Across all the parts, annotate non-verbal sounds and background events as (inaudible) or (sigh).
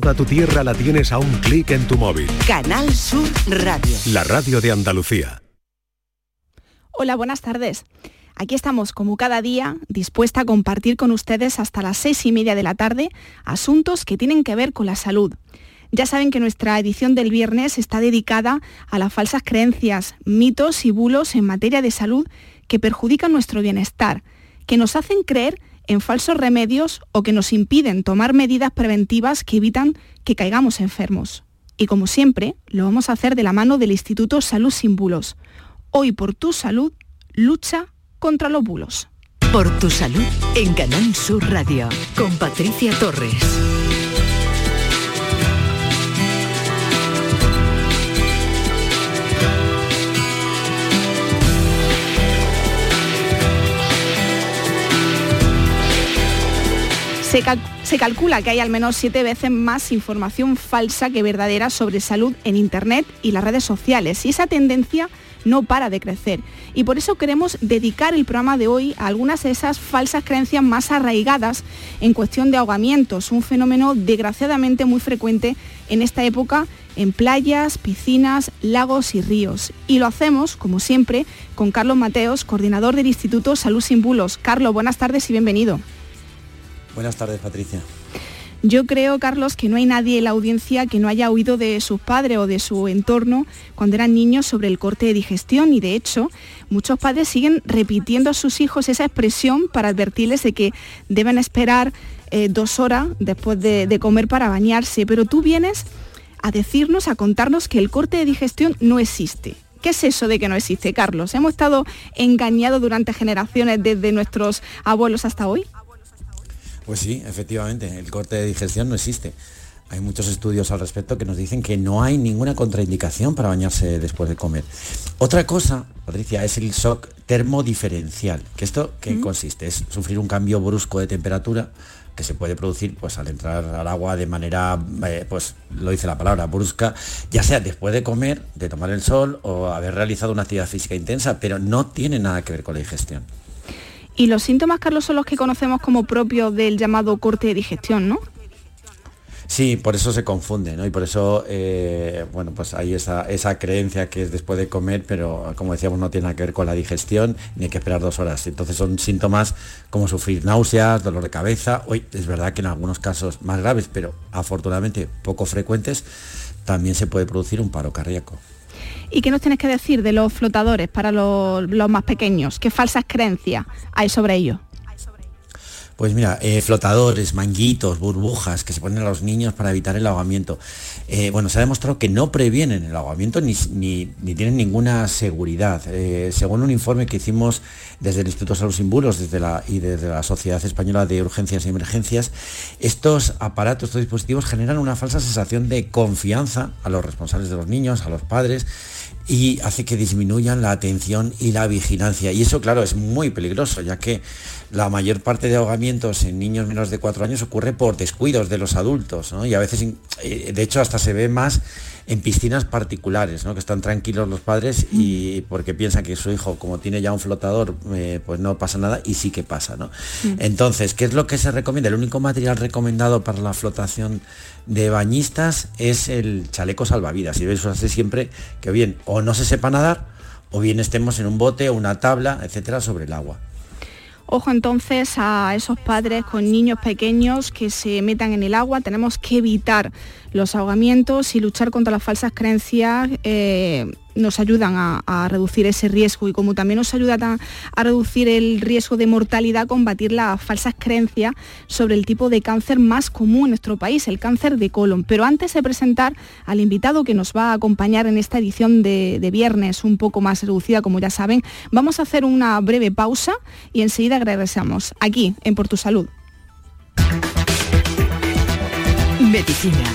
Toda tu tierra la tienes a un clic en tu móvil. Canal Sur Radio. La radio de Andalucía. Hola, buenas tardes. Aquí estamos, como cada día, dispuesta a compartir con ustedes hasta las seis y media de la tarde asuntos que tienen que ver con la salud. Ya saben que nuestra edición del viernes está dedicada a las falsas creencias, mitos y bulos en materia de salud que perjudican nuestro bienestar, que nos hacen creer en falsos remedios o que nos impiden tomar medidas preventivas que evitan que caigamos enfermos. Y como siempre, lo vamos a hacer de la mano del Instituto Salud Sin Bulos. Hoy por tu salud, lucha contra los bulos. Por tu salud en Canal Sur Radio con Patricia Torres. Se, calcula que hay al menos siete veces más información falsa que verdadera sobre salud en Internet y las redes sociales. Y esa tendencia no para de crecer. Y por eso queremos dedicar el programa de hoy a algunas de esas falsas creencias más arraigadas en cuestión de ahogamientos, un fenómeno desgraciadamente muy frecuente en esta época en playas, piscinas, lagos y ríos. Y lo hacemos, como siempre, con Carlos Mateos, coordinador del Instituto Salud Sin Bulos. Carlos, buenas tardes y bienvenido. Buenas tardes, Patricia. Yo creo, Carlos, que no hay nadie en la audiencia que no haya oído de sus padres o de su entorno cuando eran niños sobre el corte de digestión y de hecho muchos padres siguen repitiendo a sus hijos esa expresión para advertirles de que deben esperar eh, dos horas después de, de comer para bañarse. Pero tú vienes a decirnos, a contarnos que el corte de digestión no existe. ¿Qué es eso de que no existe, Carlos? ¿Hemos estado engañados durante generaciones desde nuestros abuelos hasta hoy? Pues sí, efectivamente, el corte de digestión no existe. Hay muchos estudios al respecto que nos dicen que no hay ninguna contraindicación para bañarse después de comer. Otra cosa, Patricia, es el shock termodiferencial. ¿Que esto qué consiste? Es sufrir un cambio brusco de temperatura que se puede producir pues al entrar al agua de manera, eh, pues lo dice la palabra, brusca, ya sea después de comer, de tomar el sol o haber realizado una actividad física intensa, pero no tiene nada que ver con la digestión. Y los síntomas, Carlos, son los que conocemos como propios del llamado corte de digestión, ¿no? Sí, por eso se confunde, ¿no? Y por eso, eh, bueno, pues hay esa, creencia que es después de comer, pero como decíamos, no tiene nada que ver con la digestión, ni hay que esperar dos horas. Entonces son síntomas como sufrir náuseas, dolor de cabeza. Hoy es verdad que en algunos casos más graves, pero afortunadamente poco frecuentes, también se puede producir un paro cardíaco. ¿Y qué nos tienes que decir de los flotadores para los, más pequeños? ¿Qué falsas creencias hay sobre ellos? Pues mira, eh, flotadores, manguitos, burbujas que se ponen a los niños para evitar el ahogamiento. Eh, bueno, se ha demostrado que no previenen el ahogamiento ni, tienen ninguna seguridad. Eh, según un informe que hicimos desde el Instituto Salud Sin Bulos y desde la Sociedad Española de Urgencias y Emergencias, estos aparatos, estos dispositivos generan una falsa sensación de confianza a los responsables de los niños, a los padres, y hace que disminuyan la atención y la vigilancia. Y eso, claro, es muy peligroso, ya que la mayor parte de ahogamientos en niños menos de cuatro años ocurre por descuidos de los adultos, Y a veces, eh, de hecho, hasta se ve más en piscinas particulares, ¿no? que están tranquilos los padres y porque piensan que su hijo, como tiene ya un flotador, eh, pues no pasa nada y sí que pasa. ¿no? Entonces, ¿qué es lo que se recomienda? El único material recomendado para la flotación de bañistas es el chaleco salvavidas. Y eso hace siempre que bien o no se sepa nadar o bien estemos en un bote o una tabla, etcétera, sobre el agua. Ojo entonces a esos padres con niños pequeños que se metan en el agua. Tenemos que evitar los ahogamientos y luchar contra las falsas creencias eh, nos ayudan a, reducir ese riesgo y como también nos ayuda a, reducir el riesgo de mortalidad, combatir las falsas creencias sobre el tipo de cáncer más común en nuestro país, el cáncer de colon. Pero antes de presentar al invitado que nos va a acompañar en esta edición de, de viernes un poco más reducida, como ya saben, vamos a hacer una breve pausa y enseguida regresamos aquí en Por Tu Salud. Medicina,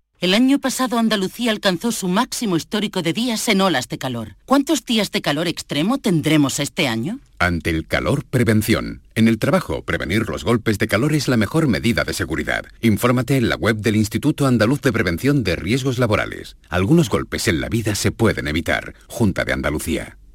El año pasado Andalucía alcanzó su máximo histórico de días en olas de calor. ¿Cuántos días de calor extremo tendremos este año? Ante el calor, prevención. En el trabajo, prevenir los golpes de calor es la mejor medida de seguridad. Infórmate en la web del Instituto Andaluz de Prevención de Riesgos Laborales. Algunos golpes en la vida se pueden evitar. Junta de Andalucía.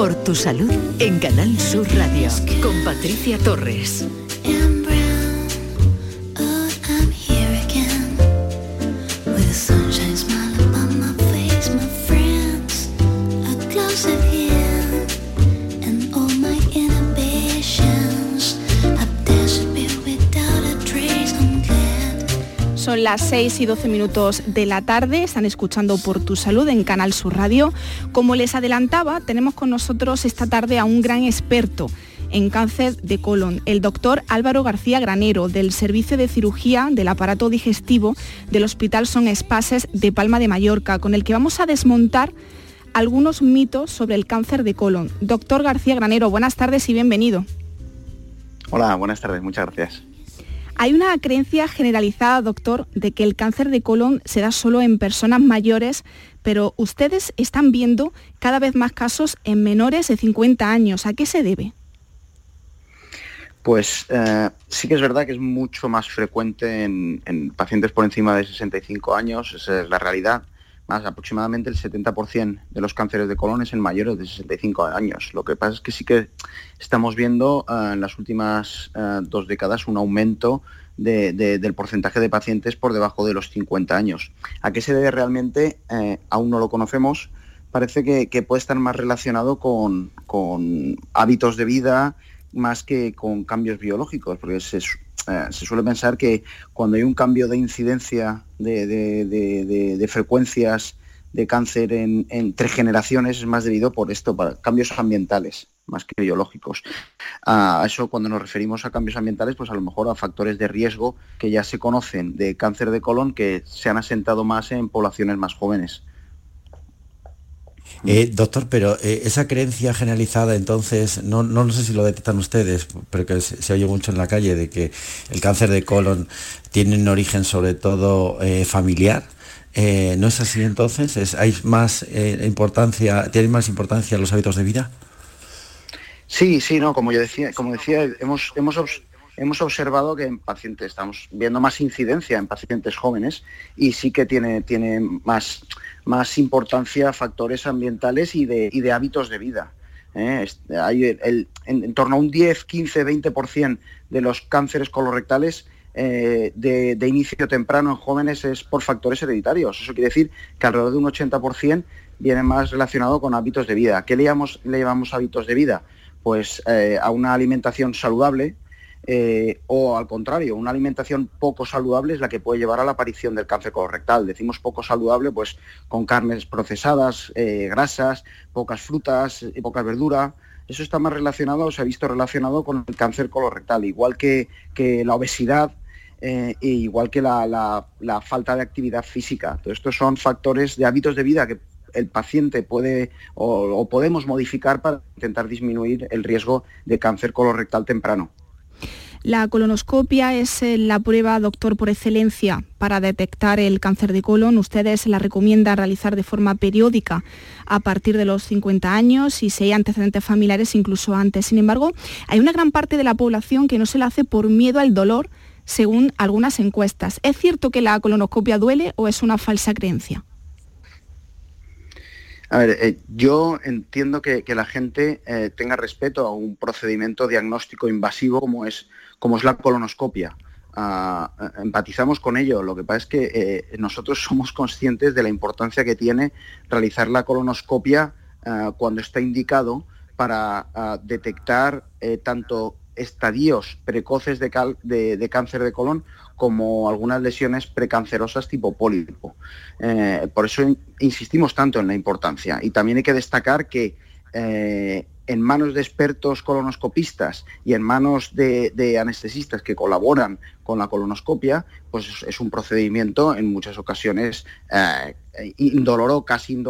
Por tu salud en Canal Sur Radio con Patricia Torres. Las 6 y 12 minutos de la tarde, están escuchando por tu salud en Canal Sur Radio. Como les adelantaba, tenemos con nosotros esta tarde a un gran experto en cáncer de colon, el doctor Álvaro García Granero, del Servicio de Cirugía del Aparato Digestivo del Hospital Son Espases de Palma de Mallorca, con el que vamos a desmontar algunos mitos sobre el cáncer de colon. Doctor García Granero, buenas tardes y bienvenido. Hola, buenas tardes, muchas gracias. Hay una creencia generalizada, doctor, de que el cáncer de colon se da solo en personas mayores, pero ustedes están viendo cada vez más casos en menores de 50 años. ¿A qué se debe? Pues eh, sí que es verdad que es mucho más frecuente en, en, pacientes por encima de 65 años, esa es la realidad. Más aproximadamente el 70% de los cánceres de colon es en mayores de 65 años. Lo que pasa es que sí que estamos viendo uh, en las últimas uh, dos décadas un aumento de, de, del porcentaje de pacientes por debajo de los 50 años. ¿A qué se debe realmente? Eh, aún no lo conocemos. Parece que, puede estar más relacionado con, con hábitos de vida, más que con cambios biológicos, porque se, eh, se, suele pensar que cuando hay un cambio de incidencia de, de, de, frecuencias de cáncer en, entre generaciones es más debido por esto, para cambios ambientales más que biológicos. A eso cuando nos referimos a cambios ambientales, pues a lo mejor a factores de riesgo que ya se conocen de cáncer de colon que se han asentado más en poblaciones más jóvenes. Eh, doctor, pero eh, esa creencia generalizada entonces, no, no, no, sé si lo detectan ustedes, pero que se, oye mucho en la calle de que el cáncer de colon tiene un origen sobre todo eh, familiar. Eh, ¿No es así entonces? ¿Es, ¿Hay más importancia, tienen más importancia los hábitos de vida? Sí, sí, no, como yo decía, como decía, hemos, hemos, hemos observado que en pacientes estamos viendo más incidencia en pacientes jóvenes y sí que tiene, tiene más, más importancia factores ambientales y de, y de hábitos de vida. ¿eh? Hay en, torno a un 10, 15, 20% de los cánceres colorectales eh, de, inicio temprano en jóvenes es por factores hereditarios. Eso quiere decir que alrededor de un 80% viene más relacionado con hábitos de vida. ¿Qué le llamamos, le llamamos hábitos de vida? Pues eh, a una alimentación saludable, eh, o al contrario, una alimentación poco saludable es la que puede llevar a la aparición del cáncer colorectal. Decimos poco saludable pues con carnes procesadas, eh, grasas, pocas frutas y poca verdura. Eso está más relacionado, se ha visto relacionado con el cáncer colorectal, igual que, la obesidad e igual que la, falta de actividad física. Todo estos son factores de hábitos de vida que el paciente puede o podemos modificar para intentar disminuir el riesgo de cáncer colorectal temprano. La colonoscopia es eh, la prueba, doctor, por excelencia para detectar el cáncer de colon. Ustedes la recomiendan realizar de forma periódica a partir de los 50 años y si hay antecedentes familiares incluso antes. Sin embargo, hay una gran parte de la población que no se la hace por miedo al dolor, según algunas encuestas. ¿Es cierto que la colonoscopia duele o es una falsa creencia? A ver, eh, yo entiendo que, la gente eh, tenga respeto a un procedimiento diagnóstico invasivo como es como es la colonoscopia. Ah, empatizamos con ello. Lo que pasa es que eh, nosotros (laughs) somos conscientes de la importancia que tiene realizar la colonoscopia ah, cuando está indicado para ah, detectar eh, tanto estadios precoces de, cáncer de colon como algunas lesiones precancerosas tipo pólipo. Eh, por eso insistimos tanto en la importancia. Y también hay que destacar que en manos de expertos colonoscopistas y en manos de, anestesistas que colaboran con la colonoscopia, pues es un procedimiento en muchas ocasiones eh, indoloro, casi,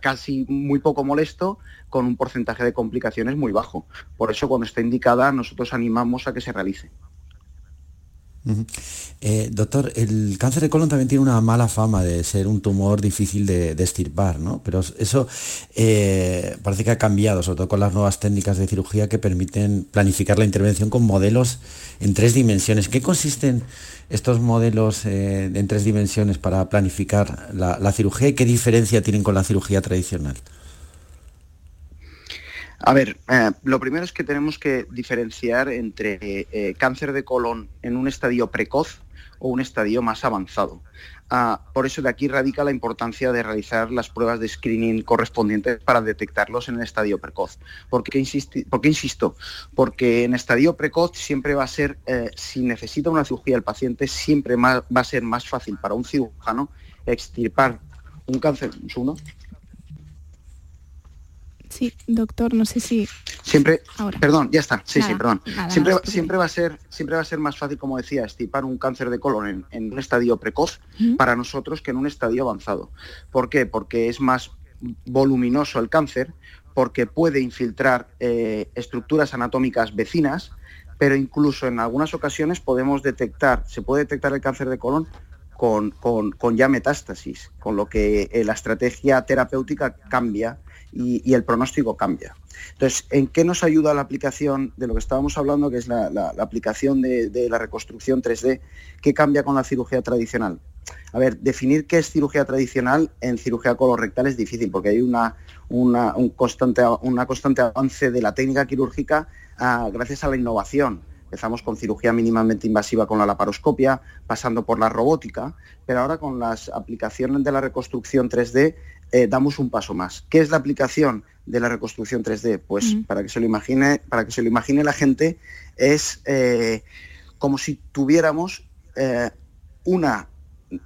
casi muy poco molesto, con un porcentaje de complicaciones muy bajo. Por eso cuando está indicada nosotros animamos a que se realice. Eh, doctor, el cáncer de colon también tiene una mala fama de ser un tumor difícil de, estirpar, ¿no? Pero eso eh, parece que ha cambiado, sobre todo con las nuevas técnicas de cirugía que permiten planificar la intervención con modelos en tres dimensiones. ¿Qué consisten estos modelos eh, en tres dimensiones para planificar la cirugía y qué diferencia tienen con la cirugía tradicional? A ver, eh, lo primero es que tenemos que diferenciar entre eh, cáncer de colon en un estadio precoz o un estadio más avanzado. Ah, por eso de aquí radica la importancia de realizar las pruebas de screening correspondientes para detectarlos en el estadio precoz. ¿Por qué, insisto? Porque en estadio precoz siempre va a ser, eh, si necesita una cirugía el paciente, siempre va a ser más fácil para un cirujano extirpar un cáncer. ¿Un Sí, doctor, no sé si. Siempre. Perdón, ya está. Sí, sí, perdón. siempre, siempre, va a ser, siempre va a ser más fácil, como decía, estipar un cáncer de colon en, un estadio precoz para nosotros que en un estadio avanzado. ¿Por qué? Porque es más voluminoso el cáncer, porque puede infiltrar eh, estructuras anatómicas vecinas, pero incluso en algunas ocasiones podemos detectar, se puede detectar el cáncer de colon con, con ya metástasis, con lo que eh, la estrategia terapéutica cambia y, el pronóstico cambia. Entonces, ¿en qué nos ayuda la aplicación de lo que estábamos hablando, que es la, aplicación de, la reconstrucción 3D? ¿Qué cambia con la cirugía tradicional? A ver, definir qué es cirugía tradicional en cirugía colorectal es difícil porque hay una, un constante, una constante avance de la técnica quirúrgica ah, gracias a la innovación. Empezamos con cirugía mínimamente invasiva con la laparoscopia, pasando por la robótica, pero ahora con las aplicaciones de la reconstrucción 3D eh, damos un paso más. ¿Qué es la aplicación de la reconstrucción 3D? Pues para que se lo imagine, para que se lo imagine la gente, es eh, como si tuviéramos eh, una,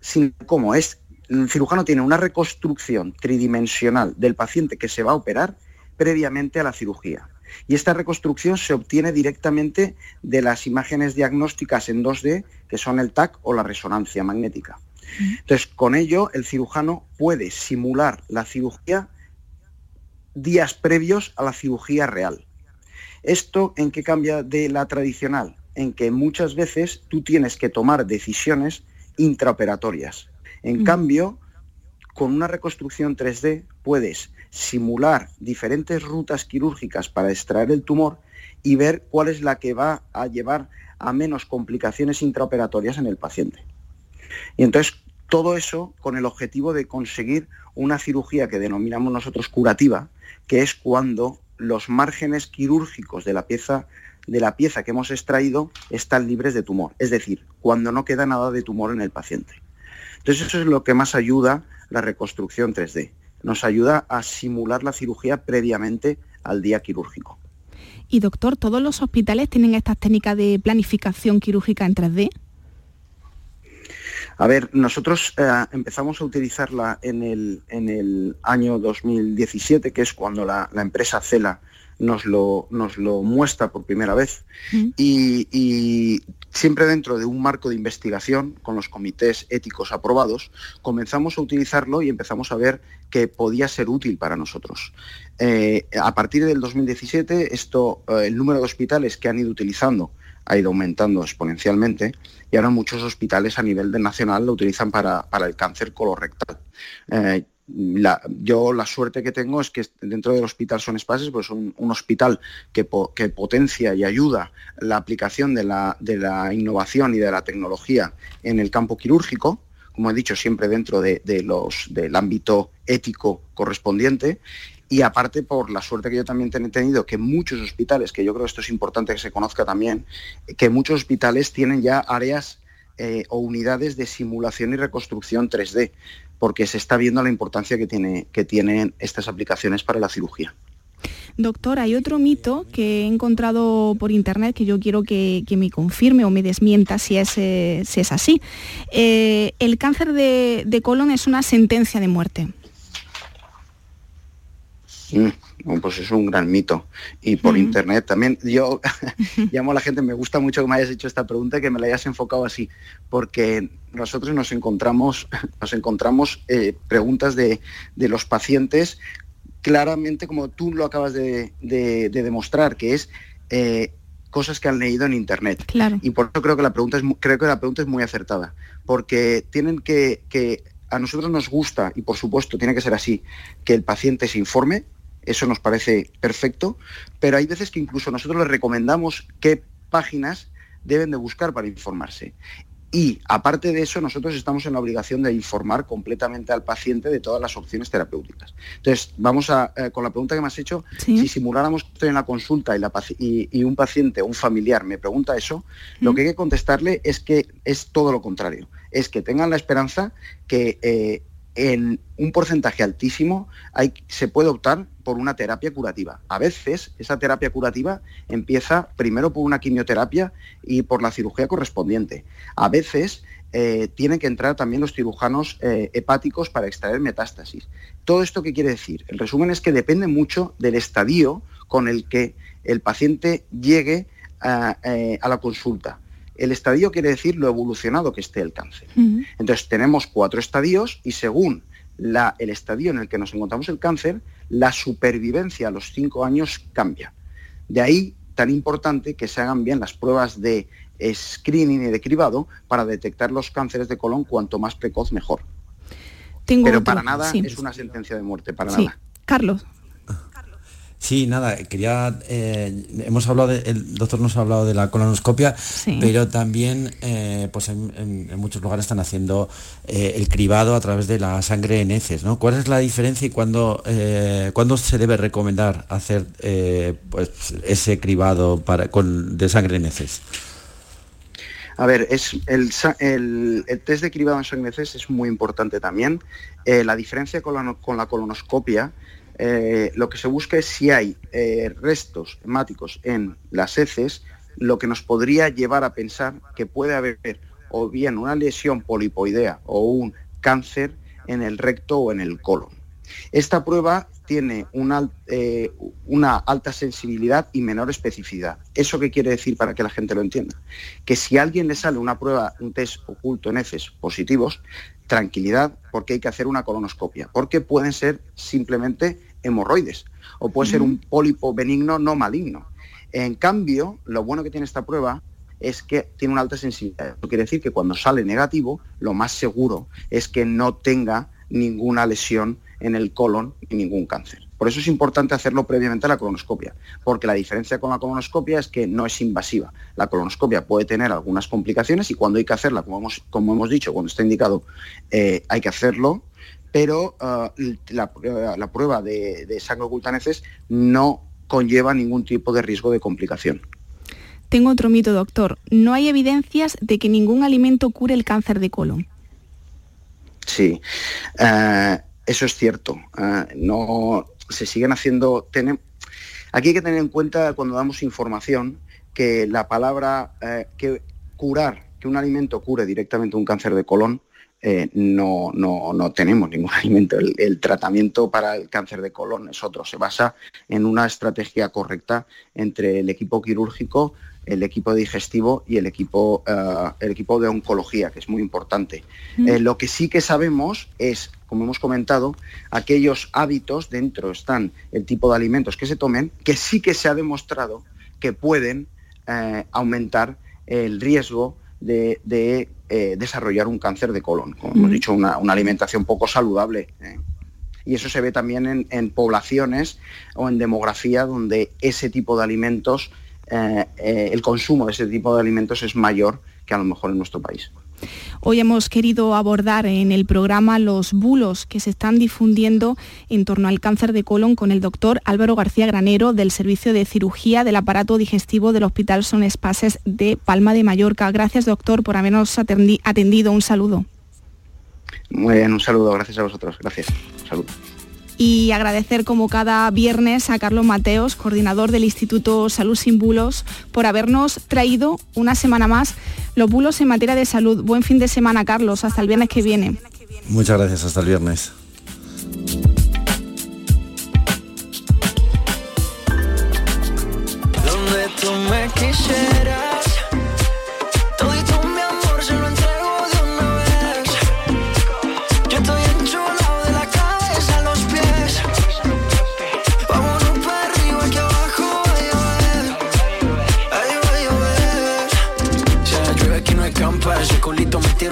sin, ¿cómo es? El cirujano tiene una reconstrucción tridimensional del paciente que se va a operar previamente a la cirugía. Y esta reconstrucción se obtiene directamente de las imágenes diagnósticas en 2D, que son el TAC o la resonancia magnética. Entonces, con ello, el cirujano puede simular la cirugía días previos a la cirugía real. ¿Esto en qué cambia de la tradicional? En que muchas veces tú tienes que tomar decisiones intraoperatorias. En cambio, con una reconstrucción 3D puedes simular diferentes rutas quirúrgicas para extraer el tumor y ver cuál es la que va a llevar a menos complicaciones intraoperatorias en el paciente. Y entonces todo eso con el objetivo de conseguir una cirugía que denominamos nosotros curativa, que es cuando los márgenes quirúrgicos de la pieza de la pieza que hemos extraído están libres de tumor, es decir, cuando no queda nada de tumor en el paciente. Entonces eso es lo que más ayuda la reconstrucción 3D. Nos ayuda a simular la cirugía previamente al día quirúrgico. Y doctor, ¿todos los hospitales tienen estas técnicas de planificación quirúrgica en 3D? A ver, nosotros eh, empezamos a utilizarla en el, en el, año 2017, que es cuando la, la empresa Cela nos lo, nos lo muestra por primera vez y, siempre dentro de un marco de investigación con los comités éticos aprobados, comenzamos a utilizarlo y empezamos a ver que podía ser útil para nosotros. Eh, a partir del 2017, esto, eh, el número de hospitales que han ido utilizando ha ido aumentando exponencialmente y ahora muchos hospitales a nivel de nacional lo utilizan para, el cáncer colorectal. Eh, yo la suerte que tengo es que dentro del hospital Son Espaces, pues un, un hospital que, potencia y ayuda la aplicación de la, innovación y de la tecnología en el campo quirúrgico, como he dicho, siempre dentro del ámbito ético correspondiente. Y aparte por la suerte que yo también he tenido, que muchos hospitales, que yo creo que esto es importante que se conozca también, que muchos hospitales tienen ya áreas eh, o unidades de simulación y reconstrucción 3D porque se está viendo la importancia que, tiene, que tienen estas aplicaciones para la cirugía. Doctor, hay otro mito que he encontrado por internet que yo quiero que, me confirme o me desmienta si es, eh, si es así. Eh, el cáncer de, colon es una sentencia de muerte. Mm, pues es un gran mito. Y por internet también, yo (laughs) (laughs) llamo a la gente, me gusta mucho que me hayas hecho esta pregunta y que me la hayas enfocado así, porque nosotros nos encontramos, (laughs) nos encontramos eh, preguntas de, los pacientes claramente como tú lo acabas de, demostrar, que es eh, cosas que han leído en internet. Y por eso creo que la pregunta es creo que la pregunta es muy acertada. Porque tienen que, que a nosotros nos gusta, y por supuesto tiene que ser así, que el paciente se informe, eso nos parece perfecto, pero hay veces que incluso nosotros les recomendamos qué páginas deben de buscar para informarse. Y aparte de eso, nosotros estamos en la obligación de informar completamente al paciente de todas las opciones terapéuticas. Entonces, vamos a, eh, con la pregunta que me has hecho, si simuláramos que estoy en la consulta y, un paciente o un familiar me pregunta eso, lo que hay que contestarle es que es todo lo contrario. Es que tengan la esperanza que eh, en un porcentaje altísimo hay, se puede optar por una terapia curativa. A veces esa terapia curativa empieza primero por una quimioterapia y por la cirugía correspondiente. A veces eh, tienen que entrar también los cirujanos eh, hepáticos para extraer metástasis. ¿Todo esto qué quiere decir? El resumen es que depende mucho del estadio con el que el paciente llegue a eh, la consulta. El estadio quiere decir lo evolucionado que esté el cáncer. Entonces tenemos cuatro estadios y según el estadio en el que nos encontramos el cáncer, la supervivencia a los cinco años cambia. De ahí tan importante que se hagan bien las pruebas de screening y de cribado para detectar los cánceres de colon cuanto más precoz mejor. Pero para nada es una sentencia de muerte, para nada. Carlos. Sí, nada, quería, eh, hemos hablado, el doctor nos ha hablado de la colonoscopia, pero también eh, pues en, muchos lugares están haciendo eh, el cribado a través de la sangre en heces, ¿no? ¿Cuál es la diferencia y cuándo, cuándo se debe recomendar hacer pues, ese cribado para, con, de sangre en heces? A ver, es el, test de cribado en sangre en heces es muy importante también. la diferencia con la, con la colonoscopia eh, lo que se busca es si hay eh, restos hemáticos en las heces, lo que nos podría llevar a pensar que puede haber o bien una lesión polipoidea o un cáncer en el recto o en el colon. Esta prueba tiene una, eh, una, alta sensibilidad y menor especificidad. ¿Eso qué quiere decir para que la gente lo entienda? Que si a alguien le sale una prueba, un test oculto en heces positivos, tranquilidad porque hay que hacer una colonoscopia, porque pueden ser simplemente hemorroides o puede ser un pólipo benigno no maligno. En cambio, lo bueno que tiene esta prueba es que tiene una alta sensibilidad. Eso quiere decir que cuando sale negativo, lo más seguro es que no tenga ninguna lesión en el colon y ningún cáncer. Por eso es importante hacerlo previamente a la colonoscopia, porque la diferencia con la colonoscopia es que no es invasiva. La colonoscopia puede tener algunas complicaciones y cuando hay que hacerla, como hemos, como hemos dicho, cuando está indicado, eh, hay que hacerlo, pero ah, la, prueba de, de sangre oculta no conlleva ningún tipo de riesgo de complicación. Tengo otro mito, doctor. No hay evidencias de que ningún alimento cure el cáncer de colon. Sí, eh, eso es cierto. No se siguen haciendo. aquí hay que tener en cuenta cuando damos información que la palabra eh, que curar, que un alimento cure directamente un cáncer de colon, no, no, tenemos ningún (laughs) alimento. El, tratamiento para el cáncer de colon es otro. Se basa en una estrategia correcta entre el equipo quirúrgico, el equipo digestivo y el equipo, eh, el equipo de oncología, que es muy importante. Eh, lo que sí que sabemos es, como hemos comentado, aquellos hábitos, dentro están el tipo de alimentos que se tomen, que sí que se ha demostrado que pueden eh, aumentar el riesgo de, desarrollar un cáncer de colon. Como hemos dicho, una, alimentación poco saludable y eso se ve también en, poblaciones o en demografía donde ese tipo de alimentos eh, eh, el consumo de ese tipo de alimentos es mayor que a lo mejor en nuestro país. Hoy hemos querido abordar en el programa los bulos que se están difundiendo en torno al cáncer de colon con el doctor Álvaro García Granero del Servicio de Cirugía del Aparato Digestivo del Hospital Son Espaces de Palma de Mallorca. Gracias, doctor, por habernos atendido. Un saludo. Muy bien, un saludo. Gracias a vosotros. Gracias. Un saludo y agradecer como cada viernes a Carlos Mateos, coordinador del Instituto Salud Sin Bulos, por habernos traído una semana más los bulos en materia de salud. Buen fin de semana, Carlos, hasta el viernes que viene. Muchas gracias, hasta el viernes.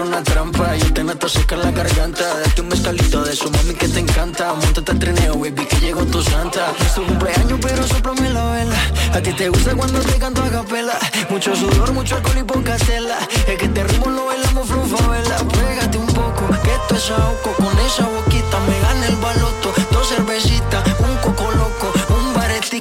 Una trampa. Yo te meto seca la garganta. Date un mezcalito de su mami que te encanta. Montate al trineo, baby, que llegó tu santa. Es tu cumpleaños, pero soplame la vela. A ti te gusta cuando te canto a capela. Mucho sudor, mucho alcohol y poca tela. Es que te ritmo lo bailamos vela Pégate un poco, que esto es ahogo Con esa boquita me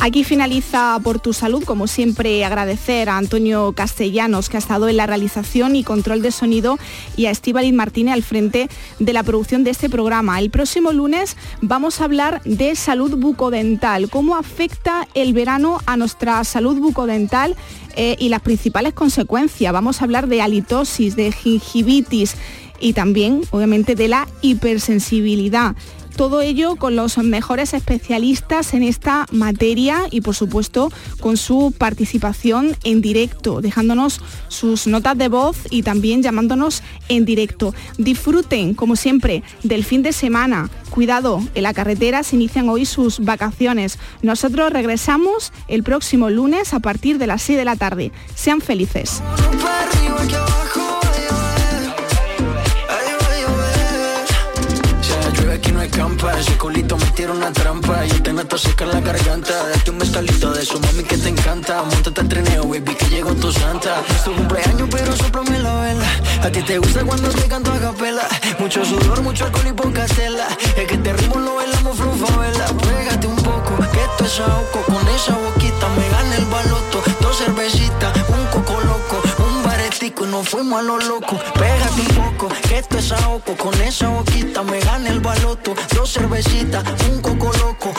Aquí finaliza por tu salud, como siempre agradecer a Antonio Castellanos que ha estado en la realización y control de sonido y a Estíbaliz Martínez al frente de la producción de este programa. El próximo lunes vamos a hablar de salud bucodental, cómo afecta el verano a nuestra salud bucodental eh, y las principales consecuencias. Vamos a hablar de halitosis, de gingivitis y también, obviamente, de la hipersensibilidad. Todo ello con los mejores especialistas en esta materia y por supuesto con su participación en directo, dejándonos sus notas de voz y también llamándonos en directo. Disfruten, como siempre, del fin de semana. Cuidado, en la carretera se inician hoy sus vacaciones. Nosotros regresamos el próximo lunes a partir de las 6 de la tarde. Sean felices. Colito metieron una trampa Yo te meto a secar la garganta. Date un mezcalito de su mami que te encanta. Montate al trineo, baby, que llegó tu santa. Es tu cumpleaños, pero soplame la vela. A ti te gusta cuando te canto a capela. Mucho sudor, mucho alcohol y poca tela. Es que te ritmo lo bailamos vela Pégate un poco, que esto es ahogo Con esa boquita me gana el baloto. Dos cervecitas, un coco loco. Y nos fuimos a lo loco. Pégate un poco, que esto es ahogo. Con esa boquita me gana el baloto. Dos cervecitas, un coco loco,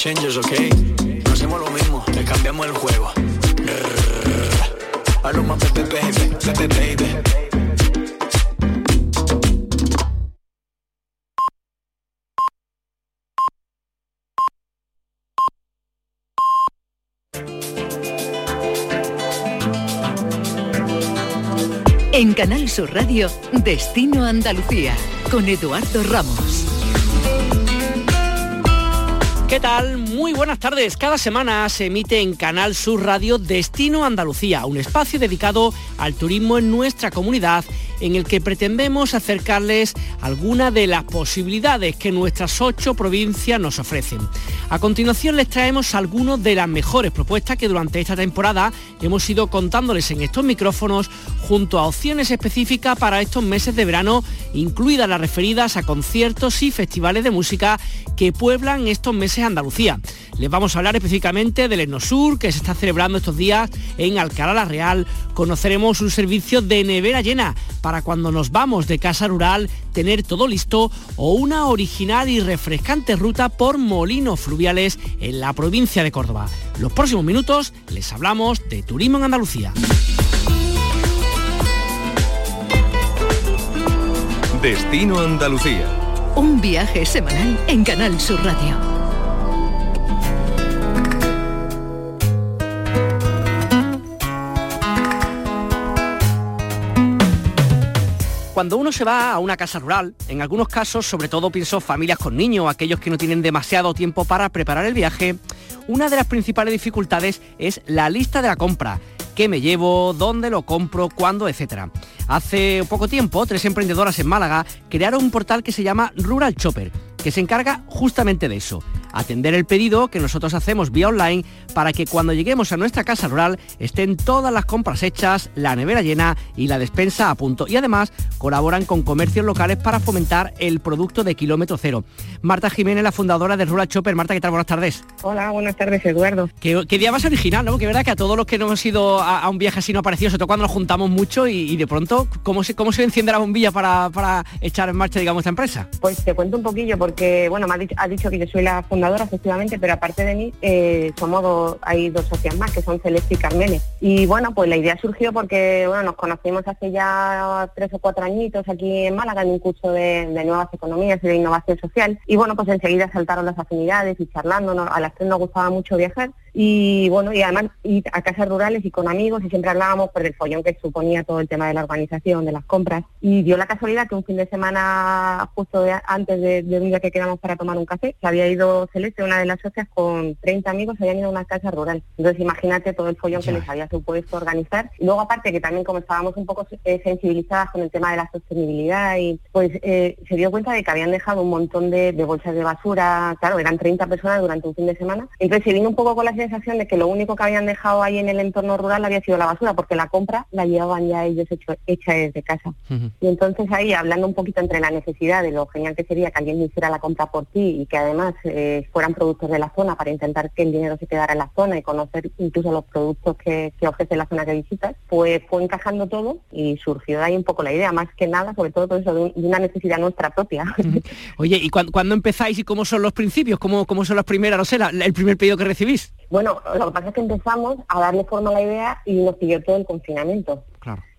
Changers, ¿ok? No hacemos lo mismo, le cambiamos el juego. A lo más pepe, baby, pepe, baby. En Canal Sur Radio, Destino Andalucía, con Eduardo Ramos. ¿Qué tal? Muy buenas tardes. Cada semana se emite en Canal Sur Radio Destino Andalucía, un espacio dedicado al turismo en nuestra comunidad en el que pretendemos acercarles algunas de las posibilidades que nuestras ocho provincias nos ofrecen. A continuación les traemos algunas de las mejores propuestas que durante esta temporada hemos ido contándoles en estos micrófonos junto a opciones específicas para estos meses de verano, incluidas las referidas a conciertos y festivales de música que pueblan estos meses Andalucía. Les vamos a hablar específicamente del Enosur que se está celebrando estos días en Alcalá la Real. Conoceremos un servicio de nevera llena para cuando nos vamos de casa rural tener todo listo o una original y refrescante ruta por molinos fluviales en la provincia de Córdoba. Los próximos minutos les hablamos de turismo en Andalucía. Destino Andalucía. Un viaje semanal en Canal Sur Radio. Cuando uno se va a una casa rural, en algunos casos, sobre todo pienso familias con niños, aquellos que no tienen demasiado tiempo para preparar el viaje, una de las principales dificultades es la lista de la compra. ¿Qué me llevo? ¿Dónde lo compro? ¿Cuándo? Etcétera. Hace poco tiempo, tres emprendedoras en Málaga crearon un portal que se llama Rural Chopper, que se encarga justamente de eso, atender el pedido que nosotros hacemos vía online para que cuando lleguemos a nuestra casa rural estén todas las compras hechas, la nevera llena y la despensa a punto. Y además colaboran con comercios locales para fomentar el producto de kilómetro cero. Marta Jiménez, la fundadora de Rural Chopper. Marta, ¿qué tal? Buenas tardes. Hola, buenas tardes, Eduardo. Qué, día más original, ¿no? Que verdad que a todos los que no hemos ido a, un viaje así no ha parecido, sobre todo cuando nos juntamos mucho y, de pronto, ¿cómo se, ¿cómo se enciende la bombilla para, para echar en marcha, digamos, esta empresa? Pues te cuento un poquillo, porque, bueno, me ha dicho, ha dicho que yo soy la fundadora, efectivamente, pero aparte de mí, eh, somos hay dos socias más, que son Celeste y Carmele. Y bueno, pues la idea surgió porque, bueno, nos conocimos hace ya tres o cuatro añitos aquí en Málaga en un curso de, nuevas economías y de innovación social. Y bueno, pues enseguida saltaron las afinidades y charlando, a las tres nos gustaba mucho viajar y bueno, y además ir a casas rurales y con amigos y siempre hablábamos por el follón que suponía todo el tema de la organización, de las compras. Y dio la casualidad que un fin de semana, justo antes de, un día que quedamos para tomar un café, se había ido Celeste, una de las socias, con 30 amigos, habían ido a una casa rural. Entonces imagínate todo el follón que les había supuesto organizar. Y luego aparte que también como estábamos un poco eh, sensibilizadas con el tema de la sostenibilidad y pues eh, se dio cuenta de que habían dejado un montón de, de bolsas de basura, claro, eran 30 personas durante un fin de semana. Entonces se vino un poco con las sensación de que lo único que habían dejado ahí en el entorno rural había sido la basura, porque la compra la llevaban ya ellos hecho, hecha desde casa. Y entonces ahí, hablando un poquito entre la necesidad de lo genial que sería que alguien hiciera la compra por ti y que además eh, fueran productos de la zona para intentar que el dinero se quedara en la zona y conocer incluso los productos que, ofrece la zona que visitas, pues fue encajando todo y surgió de ahí un poco la idea, más que nada, sobre todo por eso, de, una necesidad nuestra propia. Oye, ¿y cuándo, empezáis y cómo son los principios? ¿Cómo, cómo son las primeras, no sé, el primer pedido que recibís? Bueno, lo que pasa es que empezamos a darle forma a la idea y nos siguió todo el confinamiento.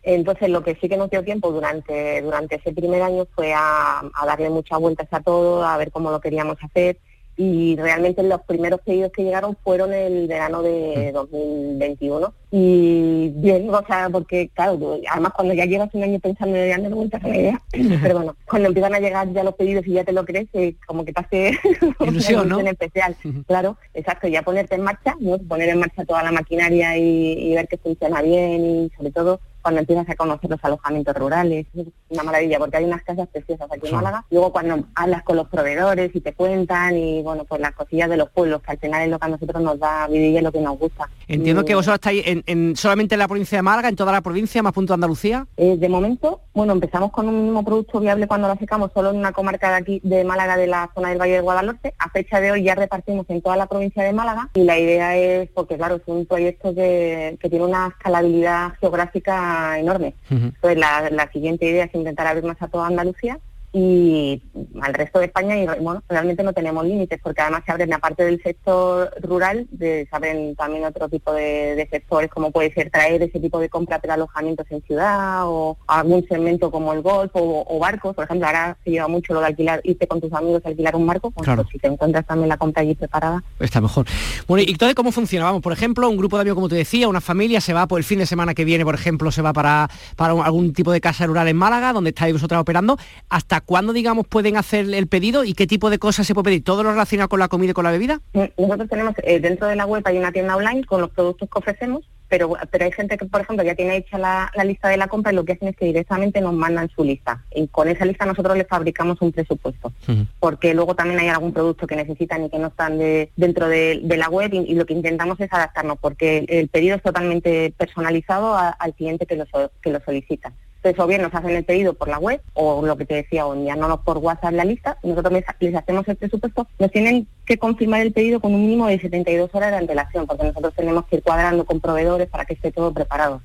Entonces, lo que sí que nos dio tiempo durante, durante ese primer año fue a, a darle muchas vueltas a todo, a ver cómo lo queríamos hacer y realmente los primeros pedidos que llegaron fueron el verano de 2021 mm. y bien, o sea, porque claro, además cuando ya llevas un año pensando en el no me una idea, (laughs) pero bueno, cuando empiezan a llegar ya los pedidos y ya te lo crees, eh, como que te hace (laughs) ilusión, ¿no? especial, claro, exacto, ya ponerte en marcha, ¿no? poner en marcha toda la maquinaria y, y ver que funciona bien y sobre todo cuando empiezas a conocer los alojamientos rurales, es una maravilla, porque hay unas casas preciosas aquí en Málaga. Luego cuando hablas con los proveedores y te cuentan, y bueno, pues las cosillas de los pueblos, que al final es lo que a nosotros nos da vivir y lo que nos gusta. Entiendo que vosotros estáis en, solamente en la provincia de Málaga, en toda la provincia, más punto de Andalucía. Eh, de momento, bueno, empezamos con un mismo producto viable cuando lo secamos solo en una comarca de aquí, de Málaga, de la zona del Valle de Guadalhorce. A fecha de hoy ya repartimos en toda la provincia de Málaga y la idea es, porque claro, es un proyecto que, que tiene una escalabilidad geográfica enorme. Entonces la, siguiente idea es intentar abrir más a toda Andalucía y al resto de España y bueno, realmente no tenemos límites porque además se abren aparte del sector rural, se abren también otro tipo de, sectores como puede ser traer ese tipo de compra para alojamientos en ciudad o algún segmento como el golf o, barcos, por ejemplo, ahora se lleva mucho lo de alquilar, irte con tus amigos a alquilar un barco, pues, pues si te encuentras también la compra allí preparada. Está mejor. Bueno, ¿y entonces cómo funciona? Vamos, por ejemplo, un grupo de amigos, como te decía, una familia se va por el fin de semana que viene, por ejemplo, se va para, para algún tipo de casa rural en Málaga, donde estáis vosotros operando. ¿Hasta cuándo, digamos, pueden hacer el pedido y qué tipo de cosas se puede pedir? ¿Todo lo relacionado con la comida y con la bebida? Nosotros tenemos, eh, dentro de la web hay una tienda online con los productos que ofrecemos pero, pero hay gente que, por ejemplo, ya tiene hecha la, lista de la compra y lo que hacen es que directamente nos mandan su lista. Y con esa lista nosotros les fabricamos un presupuesto, porque luego también hay algún producto que necesitan y que no están dentro de, la web y, lo que intentamos es adaptarnos, porque el, pedido es totalmente personalizado al cliente que lo, que lo solicita. Entonces, o bien nos hacen el pedido por la web, o lo que te decía, o enviándonos por WhatsApp la lista, nosotros les, hacemos el presupuesto, nos tienen que confirmar el pedido con un mínimo de 72 horas de antelación, porque nosotros tenemos que ir cuadrando con proveedores para que esté todo preparado.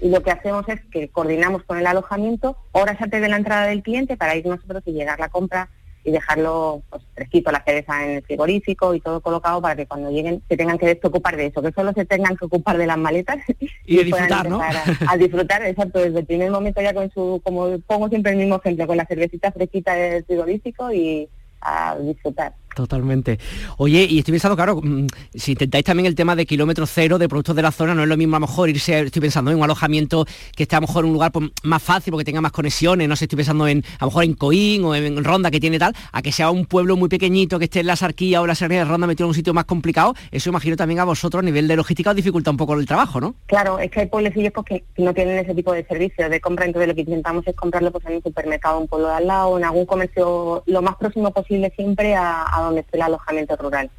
Y lo que hacemos es que coordinamos con el alojamiento horas antes de la entrada del cliente para ir nosotros y llegar la compra y dejarlo pues, fresquito, la cereza en el frigorífico y todo colocado para que cuando lleguen se tengan que desocupar de eso, que solo se tengan que ocupar de las maletas (laughs) y, disfrutar, ¿no? A, disfrutar, exacto, desde el primer momento ya con su, como pongo siempre el mismo ejemplo, con la cervecita fresquita del frigorífico y a disfrutar. Totalmente. Oye, y estoy pensando, claro, mm, si intentáis también el tema de kilómetro cero de productos de la zona, no es lo mismo a lo mejor irse, estoy pensando en un alojamiento que esté a lo mejor en un lugar pues, más fácil porque tenga más conexiones, no sé, estoy pensando en a lo mejor en Coín o en Ronda que tiene tal, a que sea un pueblo muy pequeñito que esté en la Sarquía o la Serranía de Ronda metido en un sitio más complicado, eso imagino también a vosotros a nivel de logística os dificulta un poco el trabajo, ¿no? Claro, es que hay pueblecillos pues, que no tienen ese tipo de servicios de compra, entonces lo que intentamos es comprarlo pues, en un supermercado, un pueblo de al lado, en algún comercio lo más próximo posible siempre a donde esté el alojamiento rural.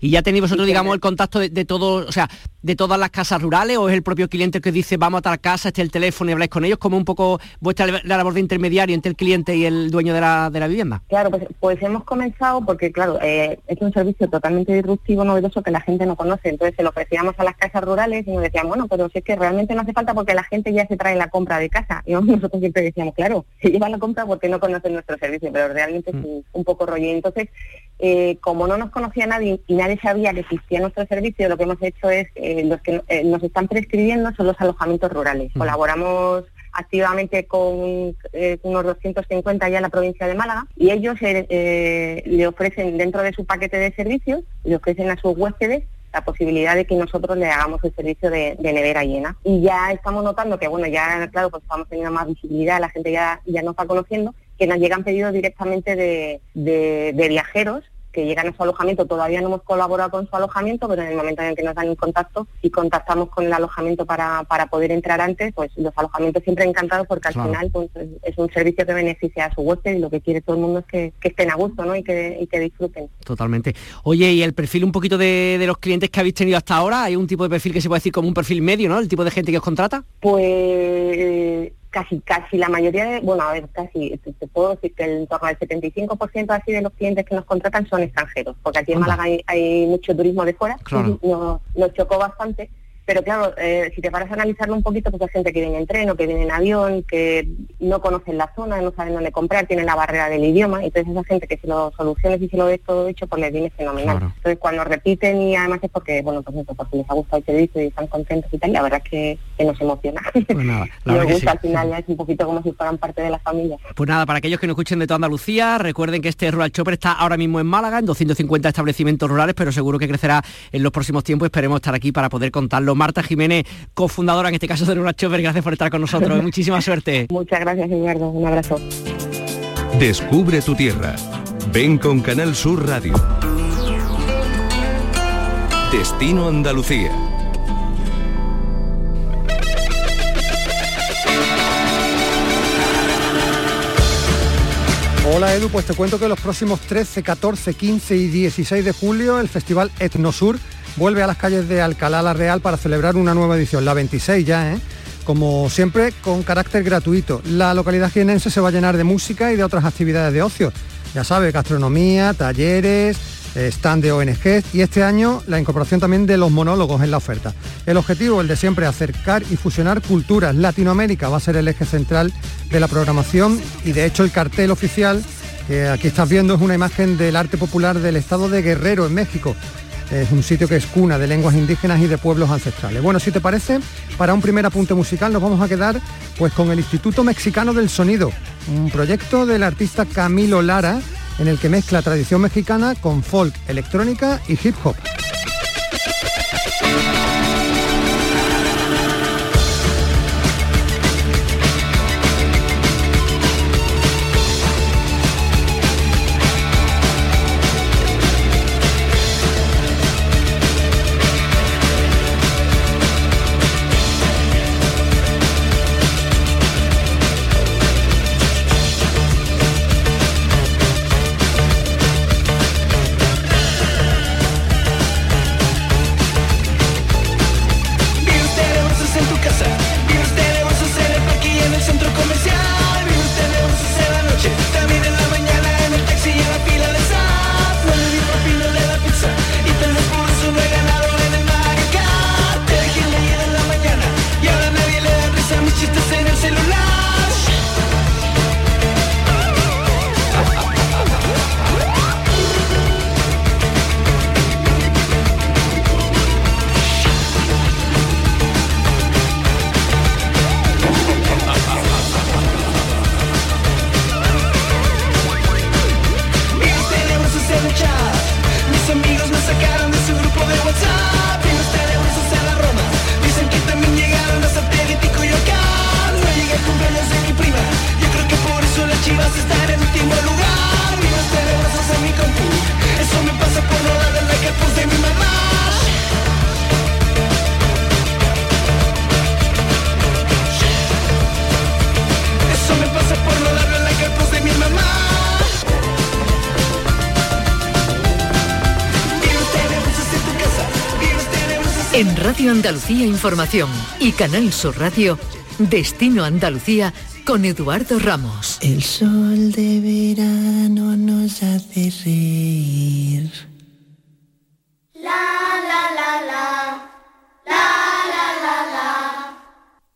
¿Y ya tenéis vosotros, digamos, el contacto de, de todo, o sea, de todas las casas rurales o es el propio cliente que dice vamos a tal casa, este el teléfono y habláis con ellos, como un poco vuestra la labor de intermediario entre el cliente y el dueño de la, de la vivienda? Claro, pues, pues hemos comenzado porque, claro, eh, es un servicio totalmente disruptivo, novedoso que la gente no conoce, entonces se lo ofrecíamos a las casas rurales y nos decían, bueno, pero si es que realmente no hace falta porque la gente ya se trae la compra de casa. Y (laughs) nosotros siempre decíamos, claro, se lleva la compra porque no conocen nuestro servicio, pero realmente es mm. un, poco rollo. entonces, eh, como no nos conocía nadie y nadie sabía que existía nuestro servicio, lo que hemos hecho es, eh, los que eh, nos están prescribiendo son los alojamientos rurales. Colaboramos activamente con unos 250 ya en la provincia de Málaga y ellos le ofrecen dentro de su paquete de servicios, le ofrecen a sus huéspedes la posibilidad de que nosotros le hagamos el servicio de, nevera llena. Y ya estamos notando que, bueno, ya, claro, pues estamos teniendo más visibilidad, la gente ya, ya nos está conociendo, que nos llegan pedidos directamente de, de viajeros que llegan a su alojamiento. Todavía no hemos colaborado con su alojamiento, pero en el momento en el que nos dan un contacto y contactamos con el alojamiento para, para poder entrar antes, pues los alojamientos siempre encantados porque al final pues, es un servicio que beneficia a su huésped y lo que quiere todo el mundo es que, estén a gusto ¿no? y, que, y que disfruten. Totalmente. Oye, y el perfil un poquito de, de los clientes que habéis tenido hasta ahora, ¿hay un tipo de perfil que se puede decir como un perfil medio, ¿no? El tipo de gente que os contrata. Pues casi casi la mayoría de, bueno, a ver, casi, te, puedo decir que en torno al 75% así de los clientes que nos contratan son extranjeros, porque aquí en Málaga hay, mucho turismo de fuera, nos chocó bastante pero claro, eh, si te paras a analizarlo un poquito, pues hay gente que viene en tren o que viene en avión, que no conocen la zona, no saben dónde comprar, tienen la barrera del idioma, entonces esa gente que si lo soluciones y si lo ves todo hecho, pues les viene fenomenal. Entonces cuando repiten y además es porque, bueno, pues eso, porque les ha gustado el servicio y están contentos y tal, la verdad es que, nos emociona. Pues nada, nos (laughs) gusta, al final ya es un poquito como si fueran parte de la familia. Pues nada, para aquellos que nos escuchen de toda Andalucía, recuerden que este Rural Chopper está ahora mismo en Málaga, en 250 establecimientos rurales, pero seguro que crecerá en los próximos tiempos, esperemos estar aquí para poder contarlo. Marta Jiménez, cofundadora en este caso de Rural Chopper, gracias por estar con nosotros. (laughs) Muchísima suerte. Muchas gracias, Eduardo. Un abrazo. Descubre tu tierra. Ven con Canal Sur Radio. Destino Andalucía. Hola Edu, pues te cuento que los próximos 13, 14, 15 y 16 de julio el Festival Etnosur vuelve a las calles de Alcalá la Real para celebrar una nueva edición, la 26 ya, ¿eh? Como siempre, con carácter gratuito. La localidad jienense se va a llenar de música y de otras actividades de ocio. Ya sabes, gastronomía, talleres, eh, stand de ONG y este año la incorporación también de los monólogos en la oferta. El objetivo, el de siempre, acercar y fusionar culturas. Latinoamérica va a ser el eje central de la programación y de hecho el cartel oficial que aquí estás viendo es una imagen del arte popular del estado de Guerrero en México. Es un sitio que es cuna de lenguas indígenas y de pueblos ancestrales. Bueno, si te parece, para un primer apunte musical nos vamos a quedar pues con el Instituto Mexicano del Sonido, un proyecto del artista Camilo Lara en el que mezcla tradición mexicana con folk, electrónica y hip hop. Andalucía Información y Canal Sur Radio, Destino Andalucía con Eduardo Ramos. El sol de verano nos hace reír. La la la la, la la la la.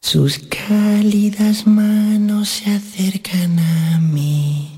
Sus cálidas manos se acercan a mí.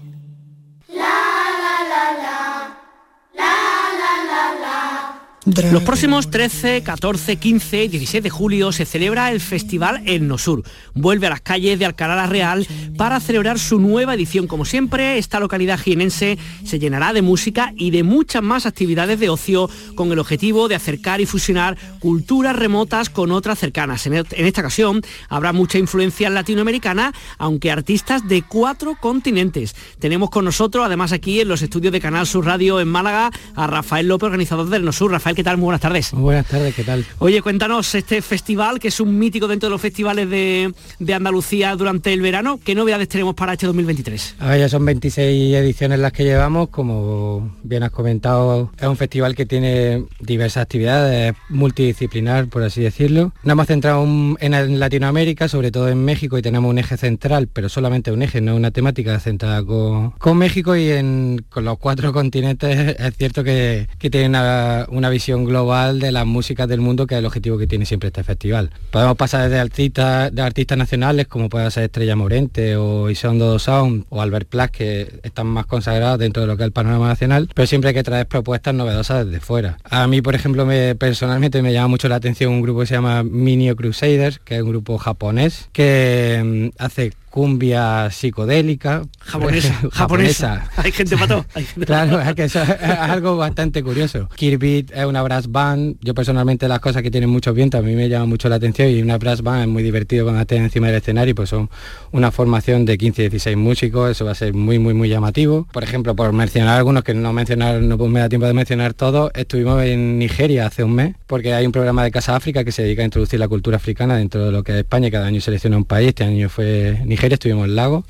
Los próximos 13, 14, 15 y 16 de julio se celebra el Festival El Nosur. Vuelve a las calles de Alcalá la Real para celebrar su nueva edición. Como siempre, esta localidad jienense se llenará de música y de muchas más actividades de ocio con el objetivo de acercar y fusionar culturas remotas con otras cercanas. En esta ocasión habrá mucha influencia latinoamericana, aunque artistas de cuatro continentes. Tenemos con nosotros, además aquí en los estudios de Canal Sur Radio en Málaga, a Rafael López, organizador del Nosur. Rafael, ¿qué tal? Muy buenas tardes. buenas tardes, ¿qué tal? Oye, cuéntanos este festival, que es un mítico dentro de los festivales de, Andalucía durante el verano. ¿Qué novedades tenemos para este 2023? A ver, ya son 26 ediciones las que llevamos. Como bien has comentado, es un festival que tiene diversas actividades, multidisciplinar, por así decirlo. Nos hemos centrado en Latinoamérica, sobre todo en México, y tenemos un eje central, pero solamente un eje, no una temática centrada con, México y con los cuatro continentes es cierto que, que tiene una, una visión global de las músicas del mundo, que es el objetivo que tiene siempre este festival. Podemos pasar desde artistas, de artistas nacionales, como puede ser Estrella Morente o Isondo Sound o Albert Plas, que están más consagrados dentro de lo que es el panorama nacional, pero siempre hay que traer propuestas novedosas desde fuera. A mí, por ejemplo, me, personalmente me llama mucho la atención un grupo que se llama Minio Crusaders, que es un grupo japonés, que mm, hace cumbia psicodélica. (laughs) Japonesa, japonesa. Hay gente para claro, es que eso es algo bastante curioso. Kirby es una brass band. Yo personalmente las cosas que tienen mucho viento a mí me llama mucho la atención y una brass band es muy divertido cuando estés encima del escenario, pues son una formación de 15, 16 músicos, eso va a ser muy, muy, muy llamativo. Por ejemplo, por mencionar algunos que no mencionar, no me da tiempo de mencionar todos, estuvimos en Nigeria hace un mes, porque hay un programa de Casa África que se dedica a introducir la cultura africana dentro de lo que es España, cada año selecciona un país, este año fue Nigeria estuvimos en Lago.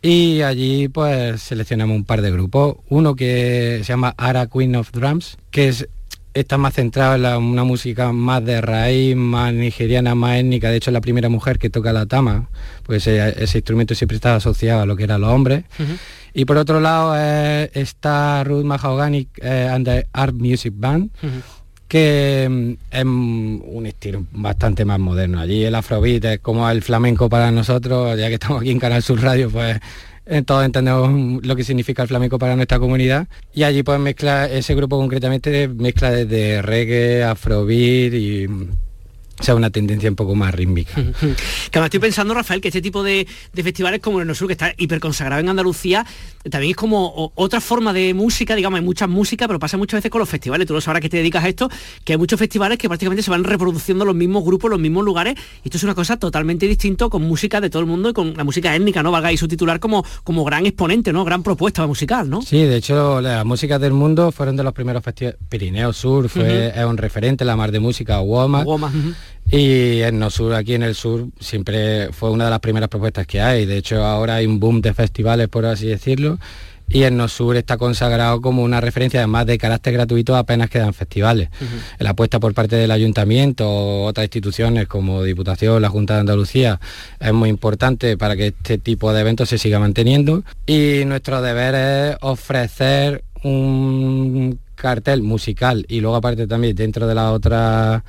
Y allí pues seleccionamos un par de grupos. Uno que se llama Ara Queen of Drums, que es está más centrado en la- una música más de raíz, más nigeriana, más étnica. De hecho, es la primera mujer que toca la tama, pues ese, ese instrumento siempre estaba asociado a lo que eran los hombres. Y por otro lado eh, está Ruth Mahogany eh, and the Art Music Band, que mm, es un estilo bastante más moderno. Allí el afrobeat es como el flamenco para nosotros, ya que estamos aquí en Canal Sur Radio, pues eh, todos entendemos lo que significa el flamenco para nuestra comunidad. Y allí pues mezcla, ese grupo concretamente mezcla desde reggae, afrobeat y... mm, sea, una tendencia un poco más rítmica. (laughs) Que además estoy pensando, Rafael, que este tipo de, de festivales como el Nosur, que está hiper consagrado en Andalucía, también es como otra forma de música, digamos, hay mucha música, pero pasa muchas veces con los festivales. Tú lo sabrás que te dedicas a esto, que hay muchos festivales que prácticamente se van reproduciendo los mismos grupos, los mismos lugares, y esto es una cosa totalmente distinto con música de todo el mundo y con la música étnica, ¿no? Valga y su titular como, como gran exponente, ¿no? Gran propuesta musical, ¿no? Sí, de hecho las músicas del mundo fueron de los primeros festivales. Pirineo Sur fue, es un referente, la mar de música, Woma. Goma, ujú. Y en el sur, aquí en el sur, siempre fue una de las primeras propuestas que hay. De hecho, ahora hay un boom de festivales, por así decirlo. Y en Nosur está consagrado como una referencia, además de carácter gratuito, apenas quedan festivales. La apuesta por parte del ayuntamiento o otras instituciones como Diputación, la Junta de Andalucía, es muy importante para que este tipo de eventos se siga manteniendo. Y nuestro deber es ofrecer un cartel musical y luego aparte también dentro de las otras